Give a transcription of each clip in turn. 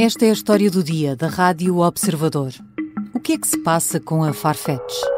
Esta é a história do dia da Rádio Observador. O que é que se passa com a Farfetch?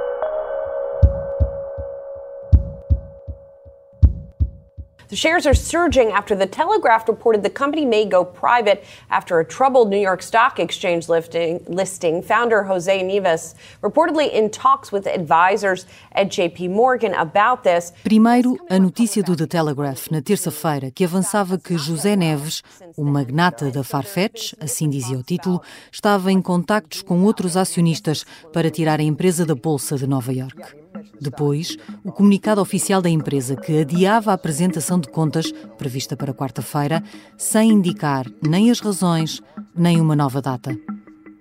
The shares are surging after the Telegraph reported the company may go private after a troubled New York Stock Exchange lifting, listing. Founder Jose Neves reportedly in talks with advisors at JP Morgan about this. Primeiro, a notícia do The Telegraph na terça-feira que avançava que José Neves, o magnata da Farfetch, assim dizia o título, estava em contactos com outros acionistas para tirar a empresa da bolsa de Nova York. Depois, o comunicado oficial da empresa que adiava a apresentação de contas, prevista para quarta-feira, sem indicar nem as razões, nem uma nova data.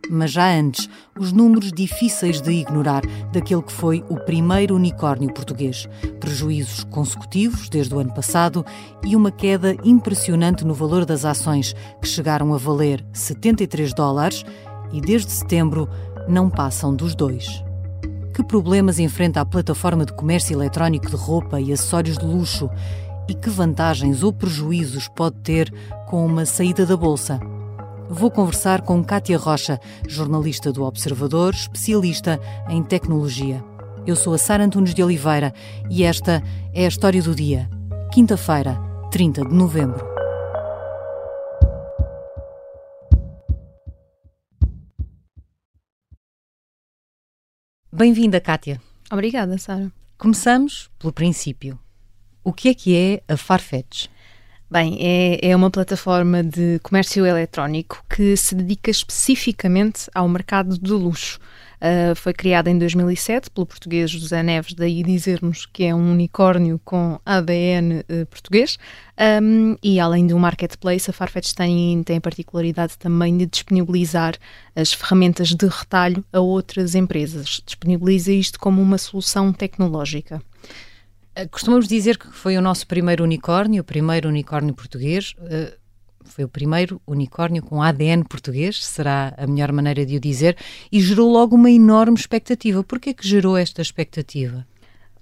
Mas já antes, os números difíceis de ignorar daquele que foi o primeiro unicórnio português. Prejuízos consecutivos desde o ano passado e uma queda impressionante no valor das ações, que chegaram a valer 73 dólares e desde setembro não passam dos dois. Que problemas enfrenta a plataforma de comércio eletrónico de roupa e acessórios de luxo? E que vantagens ou prejuízos pode ter com uma saída da bolsa? Vou conversar com Kátia Rocha, jornalista do Observador, especialista em tecnologia. Eu sou a Sara Antunes de Oliveira e esta é a história do dia. Quinta-feira, 30 de novembro. Bem-vinda, Kátia. Obrigada, Sara. Começamos pelo princípio. O que é que é a Farfetch? Bem, é, é uma plataforma de comércio eletrónico que se dedica especificamente ao mercado do luxo. Uh, foi criada em 2007 pelo português José Neves, daí dizermos que é um unicórnio com ADN uh, eh, português. Um, e além um marketplace, a Farfetch tem, tem a particularidade também de disponibilizar as ferramentas de retalho a outras empresas. Disponibiliza isto como uma solução tecnológica. Eh, costumamos dizer que foi o nosso primeiro unicórnio, o primeiro unicórnio português. Uh, foi o primeiro unicórnio com ADN português, será a melhor maneira de o dizer, e gerou logo uma enorme expectativa. Por que é que gerou esta expectativa?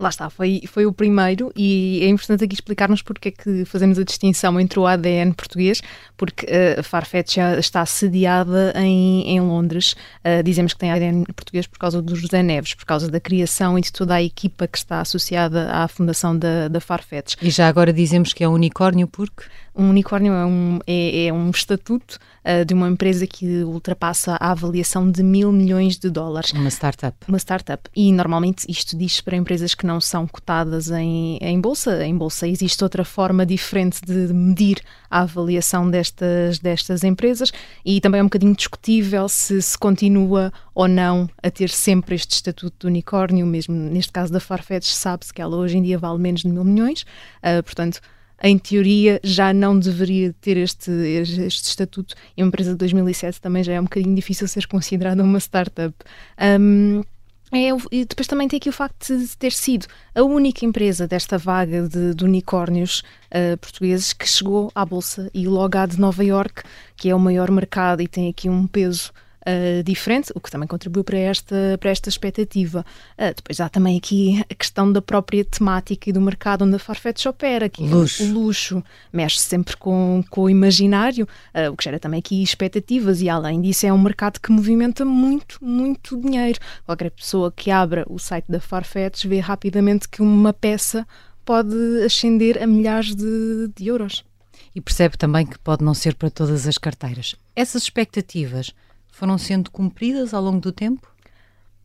Lá está, foi, foi o primeiro e é importante aqui explicarmos porque é que fazemos a distinção entre o ADN português, porque uh, a Farfetch está sediada em, em Londres. Uh, dizemos que tem ADN português por causa do José Neves, por causa da criação e de toda a equipa que está associada à fundação da, da Farfetch. E já agora dizemos que é um unicórnio porque? Um unicórnio é um, é, é um estatuto uh, de uma empresa que ultrapassa a avaliação de mil milhões de dólares. Uma startup. Uma startup. E normalmente isto diz para empresas que não são cotadas em, em bolsa. Em bolsa existe outra forma diferente de medir a avaliação destas, destas empresas e também é um bocadinho discutível se se continua ou não a ter sempre este estatuto de unicórnio, mesmo neste caso da Farfetch, sabe-se que ela hoje em dia vale menos de mil milhões, uh, portanto em teoria, já não deveria ter este, este estatuto. E uma empresa de 2007 também já é um bocadinho difícil ser considerada uma startup. Um, é, e depois também tem aqui o facto de ter sido a única empresa desta vaga de, de unicórnios uh, portugueses que chegou à Bolsa e logo à de Nova York, que é o maior mercado e tem aqui um peso uh, diferente, o que também contribuiu para esta, para esta expectativa. Uh, depois há também aqui a questão da própria temática e do mercado onde a Farfetch opera, que luxo. é o luxo, mexe sempre com, com o imaginário, uh, o que gera também aqui expectativas e além disso é um mercado que movimenta muito, muito dinheiro. Qualquer pessoa que abra o site da Farfetch vê rapidamente que uma peça pode ascender a milhares de, de euros. E percebe também que pode não ser para todas as carteiras. Essas expectativas foram sendo cumpridas ao longo do tempo?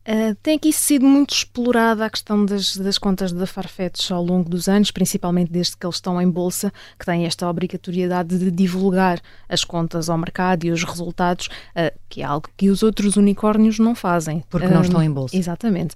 Uh, tem aqui sido muito explorada a questão das, das, contas da Farfetch ao longo dos anos, principalmente desde que eles estão em bolsa, que têm esta obrigatoriedade de divulgar as contas ao mercado e os resultados, uh, que é algo que os outros unicórnios não fazem. Porque não estão em bolsa. Exatamente.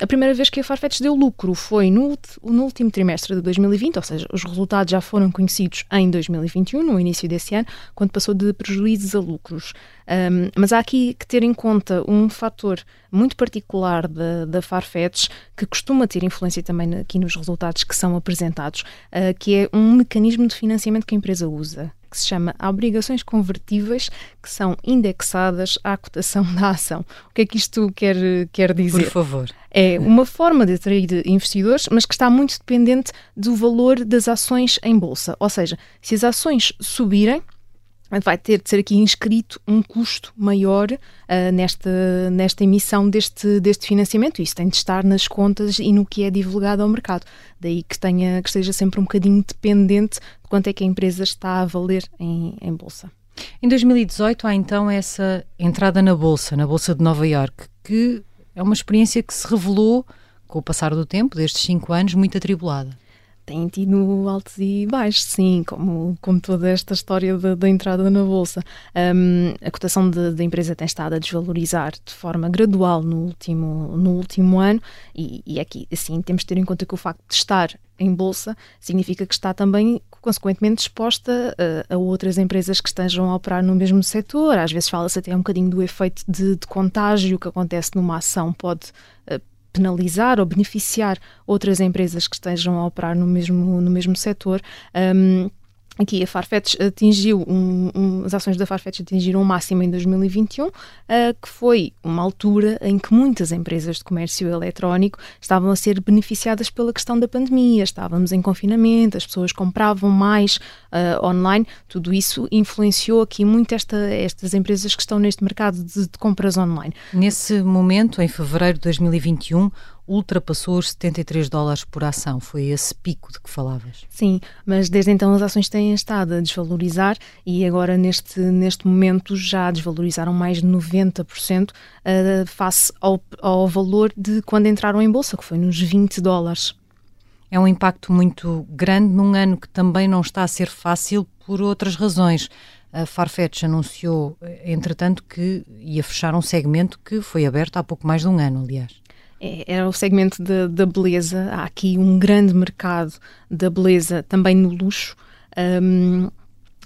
a primeira vez que a Farfetch deu lucro foi no, no último trimestre de 2020, ou seja, os resultados já foram conhecidos em 2021, no início desse ano, quando passou de prejuízos a lucros. Um, mas há aqui que ter em conta um fator muito particular da, da Farfetch, que costuma ter influência também aqui nos resultados que são apresentados, uh, que é um mecanismo de financiamento que a empresa usa que se chama obrigações convertíveis que são indexadas à cotação da ação. O que é que isto quer, quer dizer? Por favor. É uma forma de atrair investidores, mas que está muito dependente do valor das ações em bolsa. Ou seja, se as ações subirem, vai ter de ser aqui inscrito um custo maior uh, nesta, nesta emissão deste, deste financiamento. Isso tem de estar nas contas e no que é divulgado ao mercado. Daí que, tenha, que esteja sempre um bocadinho dependente de quanto é que a empresa está a valer em, em bolsa. Em 2018 há então essa entrada na bolsa, na bolsa de Nova York, que é uma experiência que se revelou com o passar do tempo, destes cinco anos, muito atribulada tem tido altos e baixos, sim, como, como toda esta história da, entrada na Bolsa. Um, a cotação da empresa tem estado a desvalorizar de forma gradual no último, no último ano e, e aqui, assim, temos de ter em conta que o facto de estar em Bolsa significa que está também, consequentemente, exposta a, a outras empresas que estejam a operar no mesmo setor. Às vezes fala-se até um bocadinho do efeito de, de contágio que acontece numa ação, pode uh, penalizar ou beneficiar outras empresas que estejam a operar no mesmo, no mesmo setor. Um, Aqui a Farfetch atingiu, um, um, as ações da Farfetch atingiram um máximo em 2021, uh, que foi uma altura em que muitas empresas de comércio eletrónico estavam a ser beneficiadas pela questão da pandemia, estávamos em confinamento, as pessoas compravam mais uh, online, tudo isso influenciou aqui muito esta, estas empresas que estão neste mercado de, de compras online. Nesse momento, em fevereiro de 2021, ultrapassou os 73 dólares por ação. Foi esse pico de que falavas. Sim, mas desde então as ações têm estado a desvalorizar e agora neste, neste momento já desvalorizaram mais de 90% uh, eh, face ao, ao valor de quando entraram em bolsa, que foi nos 20 dólares. É um impacto muito grande num ano que também não está a ser fácil por outras razões. A Farfetch anunciou, entretanto, que ia fechar um segmento que foi aberto há pouco mais de um ano, aliás. É, era o segmento da beleza. Há aqui um grande mercado da beleza também no luxo. Um,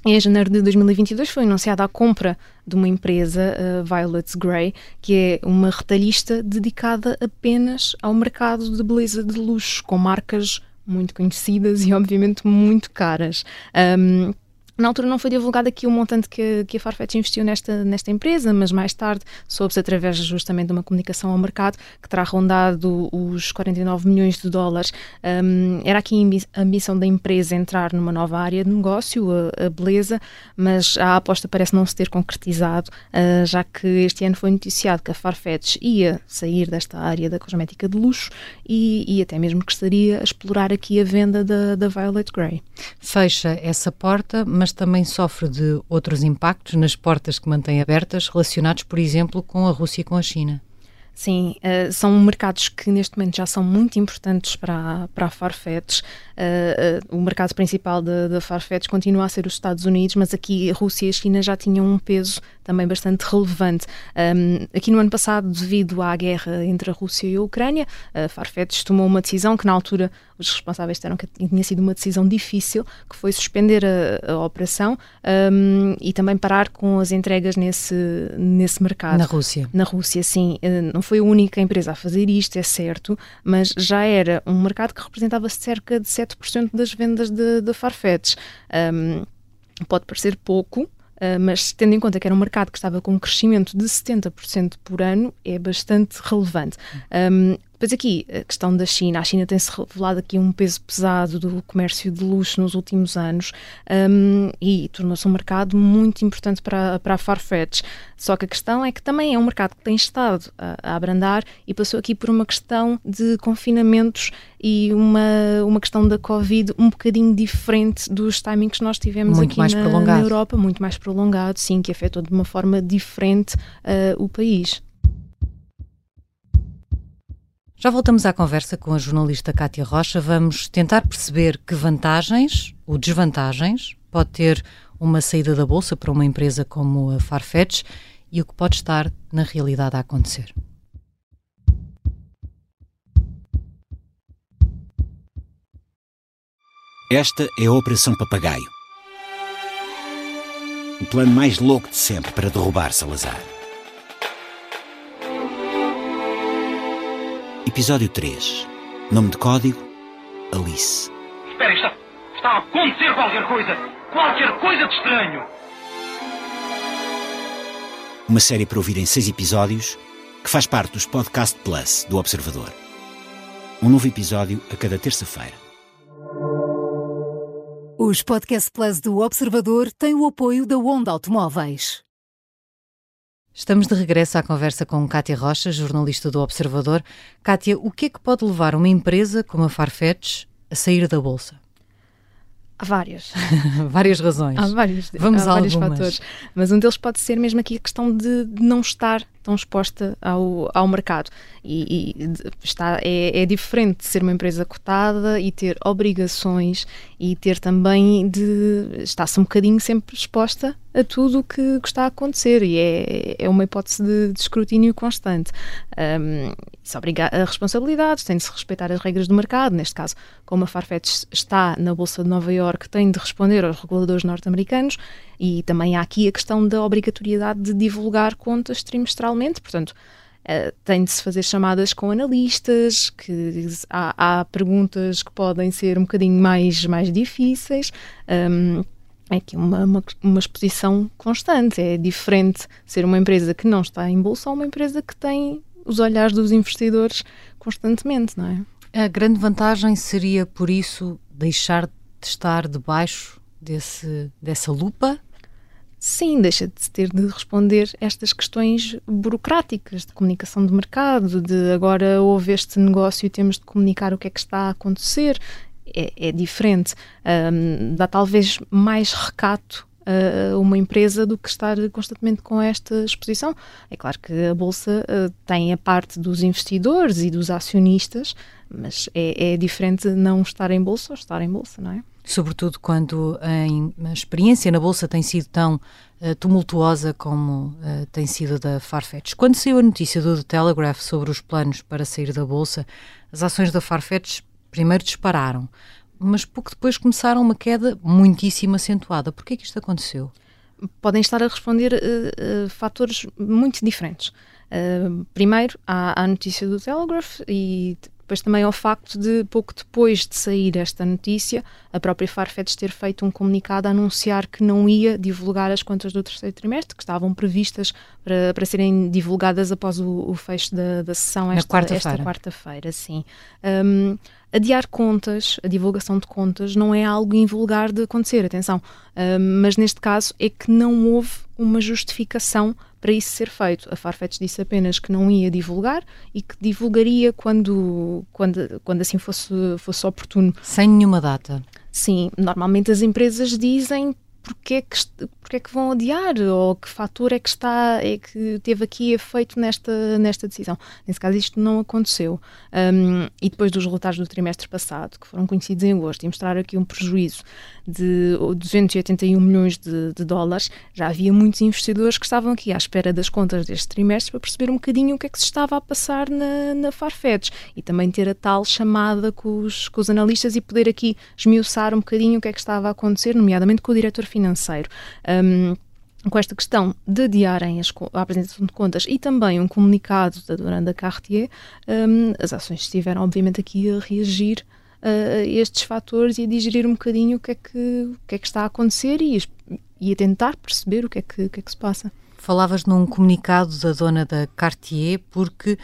em janeiro de 2022 foi anunciada a compra de uma empresa, uh, Violet's Grey, que é uma retalhista dedicada apenas ao mercado de beleza de luxo, com marcas muito conhecidas e, obviamente, muito caras. Um, na altura não foi divulgado aqui o montante que, que a Farfetch investiu nesta, nesta empresa, mas mais tarde soube-se através justamente de uma comunicação ao mercado que terá rondado os 49 milhões de dólares. Um, era aqui a ambição da empresa entrar numa nova área de negócio, a, a beleza, mas a aposta parece não se ter concretizado, uh, já que este ano foi noticiado que a Farfetch ia sair desta área da cosmética de luxo e, e até mesmo que estaria a explorar aqui a venda da, da Violet Grey. Fecha essa porta, mas mas também sofre de outros impactos nas portas que mantém abertas, relacionados, por exemplo, com a Rússia e com a China. Sim, uh, são mercados que neste momento já são muito importantes para, para a Farfetch. Uh, uh, o mercado principal da Farfetch continua a ser os Estados Unidos, mas aqui a Rússia e a China já tinham um peso também bastante relevante. Um, aqui no ano passado, devido à guerra entre a Rússia e a Ucrânia, a Farfetch tomou uma decisão que na altura os responsáveis disseram que tinha sido uma decisão difícil, que foi suspender a, a operação um, e também parar com as entregas nesse, nesse mercado. Na Rússia. Na Rússia, sim. Uh, não foi a única empresa a fazer isto, é certo, mas já era um mercado que representava cerca de 7% das vendas da Farfetch. Um, pode parecer pouco, Uh, mas tendo em conta que era um mercado que estava com um crescimento de 70% por ano, é bastante relevante. Um, depois aqui, a questão da China. A China tem-se revelado aqui um peso pesado do comércio de luxo nos últimos anos um, e tornou-se um mercado muito importante para, para a Farfetch. Só que a questão é que também é um mercado que tem estado a, a abrandar e passou aqui por uma questão de confinamentos e uma, uma questão da Covid um bocadinho diferente dos timings que nós tivemos muito aqui na, na, Europa, muito mais prolongado, sim, que afetou de uma forma diferente uh, o país. Já voltamos à conversa com a jornalista Cátia Rocha. Vamos tentar perceber que vantagens ou desvantagens pode ter uma saída da bolsa para uma empresa como a Farfetch e o que pode estar na realidade a acontecer. Esta é a Operação Papagaio. O plano mais louco de sempre para derrubar Salazar. Episódio 3. Nome de código: Alice. Espera, está, está a acontecer qualquer coisa! Qualquer coisa de estranho! Uma série para ouvir em seis episódios que faz parte dos Podcast Plus do Observador. Um novo episódio a cada terça-feira. Os Podcast Plus do Observador têm o apoio da Onda Automóveis. Estamos de regresso à conversa com Kátia Rocha, jornalista do Observador. Kátia, o que é que pode levar uma empresa como a Farfetch a sair da Bolsa? Há várias. várias razões. Há vários, Vamos há vários algumas. fatores. Mas um deles pode ser mesmo aqui a questão de não estar tão exposta ao, ao mercado. E, e está, é, é, diferente de ser uma empresa cotada e ter obrigações e ter também de. está-se um bocadinho sempre exposta a tudo o que, que, está a acontecer e é, é uma hipótese de, de escrutínio constante. Um, isso obriga a responsabilidades, tem de se respeitar as regras do mercado. Neste caso, como a Farfetch está na Bolsa de Nova Iorque, tem de responder aos reguladores norte-americanos e também há aqui a questão da obrigatoriedade de divulgar contas portanto, uh, tem de se fazer chamadas com analistas, que há, há, perguntas que podem ser um bocadinho mais, mais difíceis. Um, é aqui uma, uma, uma, exposição constante. É diferente ser uma empresa que não está em bolsa ou uma empresa que tem os olhares dos investidores constantemente, não é? A grande vantagem seria, por isso, deixar de estar debaixo desse, dessa lupa sim, deixa de ter de responder estas questões burocráticas de comunicação de mercado, de agora houve este negócio e temos de comunicar o que é que está a acontecer. É, é diferente. Um, dá talvez mais recato a uma empresa do que estar constantemente com esta exposição. É claro que a Bolsa uh, tem a parte dos investidores e dos acionistas, mas é, é diferente não estar em Bolsa ou estar em Bolsa, não é? Sobretudo quando a experiência na Bolsa tem sido tão uh, tumultuosa como uh, tem sido da Farfetch. Quando saiu a notícia do The Telegraph sobre os planos para sair da Bolsa, as ações da Farfetch primeiro dispararam, mas pouco depois começaram uma queda muitíssimo acentuada. Por que é que isto aconteceu? Podem estar a responder uh, fatores muito diferentes. primeiro, há a notícia do Telegraph e depois também ao facto de, pouco depois de sair esta notícia, a própria Farfetch ter feito um comunicado a anunciar que não ia divulgar as contas do terceiro trimestre, que estavam previstas para, para serem divulgadas após o, o fecho da, da sessão esta quarta-feira. quarta-feira, sim. Um, adiar contas, a divulgação de contas, não é algo invulgar de acontecer, atenção. Um, mas neste caso é que não houve uma justificação para isso ser feito. A Farfetch disse apenas que não ia divulgar e que divulgaria quando, quando, quando assim fosse, fosse oportuno. Sem nenhuma data. Sim, normalmente as empresas dizem porque é, que, porque é que vão adiar ou que fator é que está é que teve aqui efeito nesta, nesta decisão. Nesse caso isto não aconteceu. Um, e depois dos resultados do trimestre passado, que foram conhecidos em agosto, e mostrar aqui um prejuízo de 281 milhões de, de, dólares, já havia muitos investidores que estavam aqui à espera das contas deste trimestre para perceber um bocadinho o que é que se estava a passar na, na Farfetch e também ter a tal chamada com os, com os analistas e poder aqui esmiuçar um bocadinho o que é que estava a acontecer, nomeadamente com o diretor financeiro. Um, com esta questão de adiarem a apresentação de contas e também um comunicado da Duranda Cartier, um, as ações estiveram obviamente aqui a reagir uh, estes fatores e a digerir um bocadinho o que é que, que, é que está a acontecer e, e a tentar perceber o que, é que, que é que se passa. Falavas num comunicado da dona da Cartier porque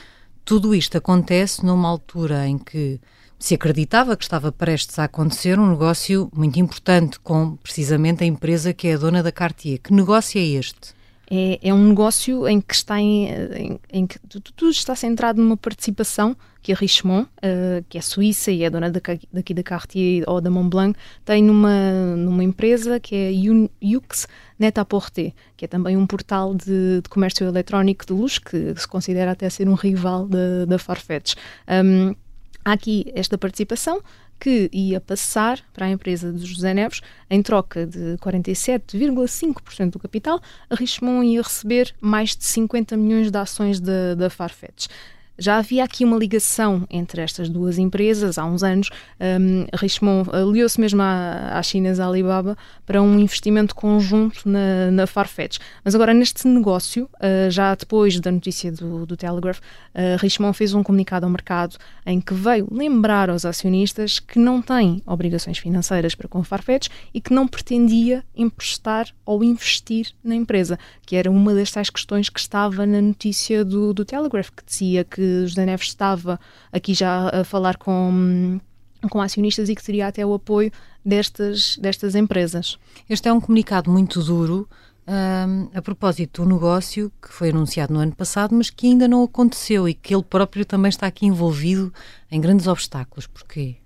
tudo isto acontece numa altura em que se acreditava que estava prestes a acontecer um negócio muito importante com precisamente a empresa que é a dona da Cartier. Que negócio é este? É, é um negócio em que está em, em, em que tudo está centrado numa participação que a Richemont, uh, que é suíça e é dona daqui da Cartier ou da Montblanc, tem numa, numa empresa que é Yux Net-a-Porter, que é também um portal de, de, comércio eletrónico de luxo, que se considera até ser um rival da Farfetch. Um, há aqui esta participação que ia passar para a empresa de José Neves em troca de 47,5% do capital. A Richemont ia receber mais de 50 milhões de ações da, da Farfetch. Já havia aqui uma ligação entre estas duas empresas há uns anos. Um, Richemont aliou-se mesmo à, à chinesa Alibaba para um investimento conjunto na, na Farfetch. Mas agora, neste negócio, uh, já depois da notícia do, do Telegraph, uh, Richemont fez um comunicado ao mercado em que veio lembrar aos acionistas que não tem obrigações financeiras para com a Farfetch e que não pretendia emprestar ou investir na empresa, que era uma das tais questões que estava na notícia do, do Telegraph, que dizia que José Neves estava aqui já a falar com com acionistas e que teria até o apoio destas, destas empresas. Este é um comunicado muito duro um, a propósito do negócio que foi anunciado no ano passado, mas que ainda não aconteceu e que ele próprio também está aqui envolvido em grandes obstáculos. Porquê?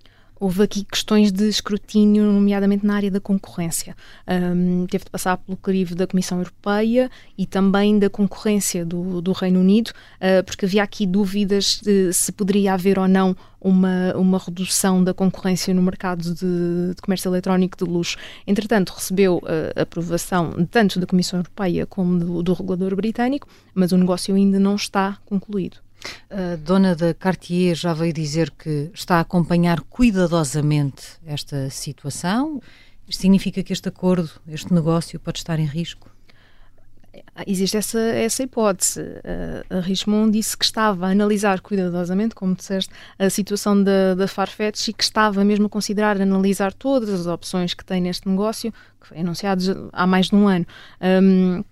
Houve aqui questões de escrutínio, nomeadamente na área da concorrência. Um, teve de passar pelo crivo da Comissão Europeia e também da concorrência do, do Reino Unido, uh, porque havia aqui dúvidas de se poderia haver ou não uma, uma redução da concorrência no mercado de, de comércio eletrónico de luxo. Entretanto, recebeu uh, aprovação tanto da Comissão Europeia como do, do regulador britânico, mas o negócio ainda não está concluído. A dona da Cartier já veio dizer que está a acompanhar cuidadosamente esta situação. Isto significa que este acordo, este negócio, pode estar em risco? Existe essa, essa hipótese. A Richemont disse que estava a analisar cuidadosamente, como disseste, a situação da, da Farfetch e que estava mesmo a considerar analisar todas as opções que tem neste negócio, que foi anunciado há mais de um ano. Um,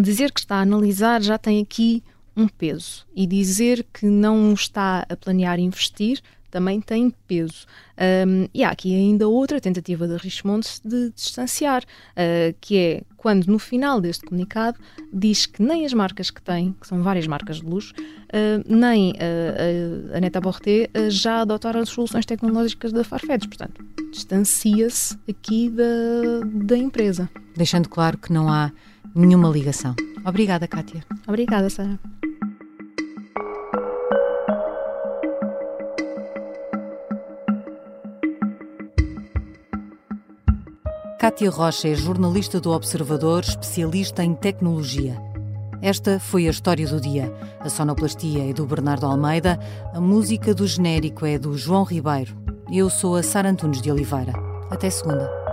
dizer que está a analisar já tem aqui um peso e dizer que não está a planear investir também tem peso. Um, e há aqui ainda outra tentativa da Richemont de distanciar, uh, que é quando no final deste comunicado diz que nem as marcas que tem, que são várias marcas de luxo, uh, nem uh, a Neta Borté já adotaram as soluções tecnológicas da Farfetch. Portanto, distancia-se aqui da, da empresa. Deixando claro que não há nenhuma ligação. Obrigada, Kátia. Obrigada, Sara. Kátia Rocha é jornalista do Observador, especialista em tecnologia. Esta foi a história do dia. A sonoplastia é do Bernardo Almeida, a música do genérico é do João Ribeiro. Eu sou a Sara Antunes de Oliveira. Até segunda.